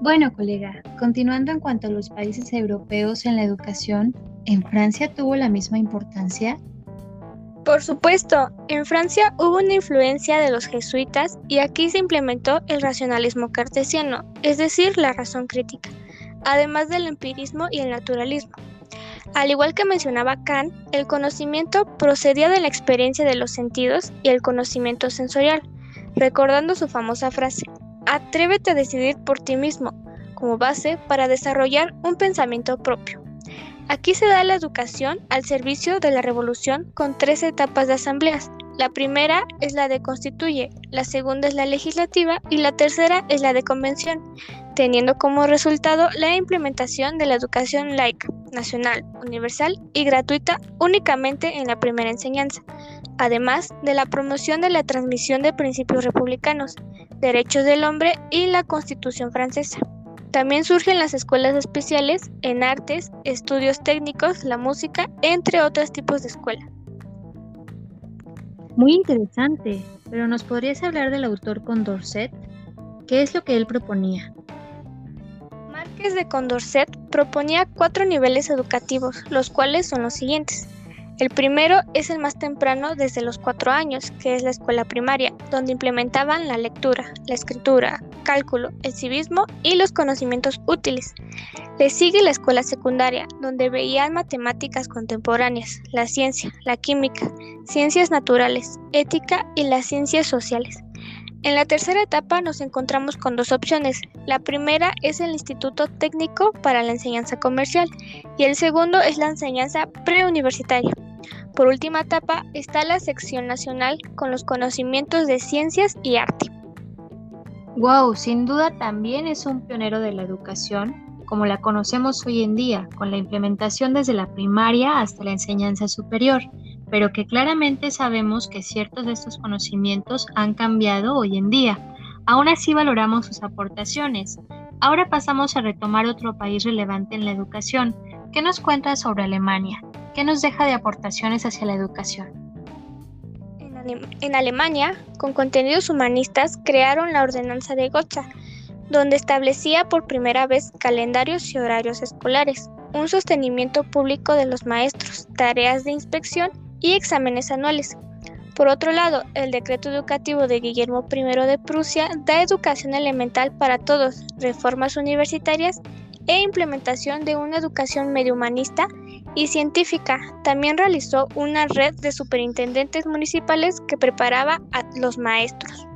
Bueno, colega, continuando en cuanto a los países europeos en la educación, ¿en Francia tuvo la misma importancia? Por supuesto, en Francia hubo una influencia de los jesuitas y aquí se implementó el racionalismo cartesiano, es decir, la razón crítica, además del empirismo y el naturalismo. Al igual que mencionaba Kant, el conocimiento procedía de la experiencia de los sentidos y el conocimiento sensorial, recordando su famosa frase, Atrévete a decidir por ti mismo, como base para desarrollar un pensamiento propio. Aquí se da la educación al servicio de la revolución con tres etapas de asambleas. La primera es la de constituye, la segunda es la legislativa y la tercera es la de convención, teniendo como resultado la implementación de la educación laica, nacional, universal y gratuita únicamente en la primera enseñanza, además de la promoción de la transmisión de principios republicanos, derechos del hombre y la Constitución francesa. También surgen las escuelas especiales en artes, estudios técnicos, la música, entre otros tipos de escuela. Muy interesante, pero ¿nos podrías hablar del autor Condorcet? ¿Qué es lo que él proponía? Márquez de Condorcet proponía cuatro niveles educativos, los cuales son los siguientes. El primero es el más temprano desde los cuatro años, que es la escuela primaria, donde implementaban la lectura, la escritura, cálculo, el civismo y los conocimientos útiles. Le sigue la escuela secundaria, donde veían matemáticas contemporáneas, la ciencia, la química, ciencias naturales, ética y las ciencias sociales. En la tercera etapa nos encontramos con dos opciones. La primera es el Instituto Técnico para la Enseñanza Comercial y el segundo es la enseñanza preuniversitaria. Por última etapa está la sección nacional con los conocimientos de ciencias y arte. Wow, sin duda también es un pionero de la educación como la conocemos hoy en día, con la implementación desde la primaria hasta la enseñanza superior, pero que claramente sabemos que ciertos de estos conocimientos han cambiado hoy en día. Aún así valoramos sus aportaciones. Ahora pasamos a retomar otro país relevante en la educación. ¿Qué nos cuenta sobre Alemania? ¿Qué nos deja de aportaciones hacia la educación? En, Alemania, con contenidos humanistas, crearon la ordenanza de Gotha, donde establecía por primera vez calendarios y horarios escolares, un sostenimiento público de los maestros, tareas de inspección y exámenes anuales. Por otro lado, el decreto educativo de Guillermo I de Prusia da educación elemental para todos, reformas universitarias e implementación de una educación medio humanista y científica. También realizó una red de superintendentes municipales que preparaba a los maestros.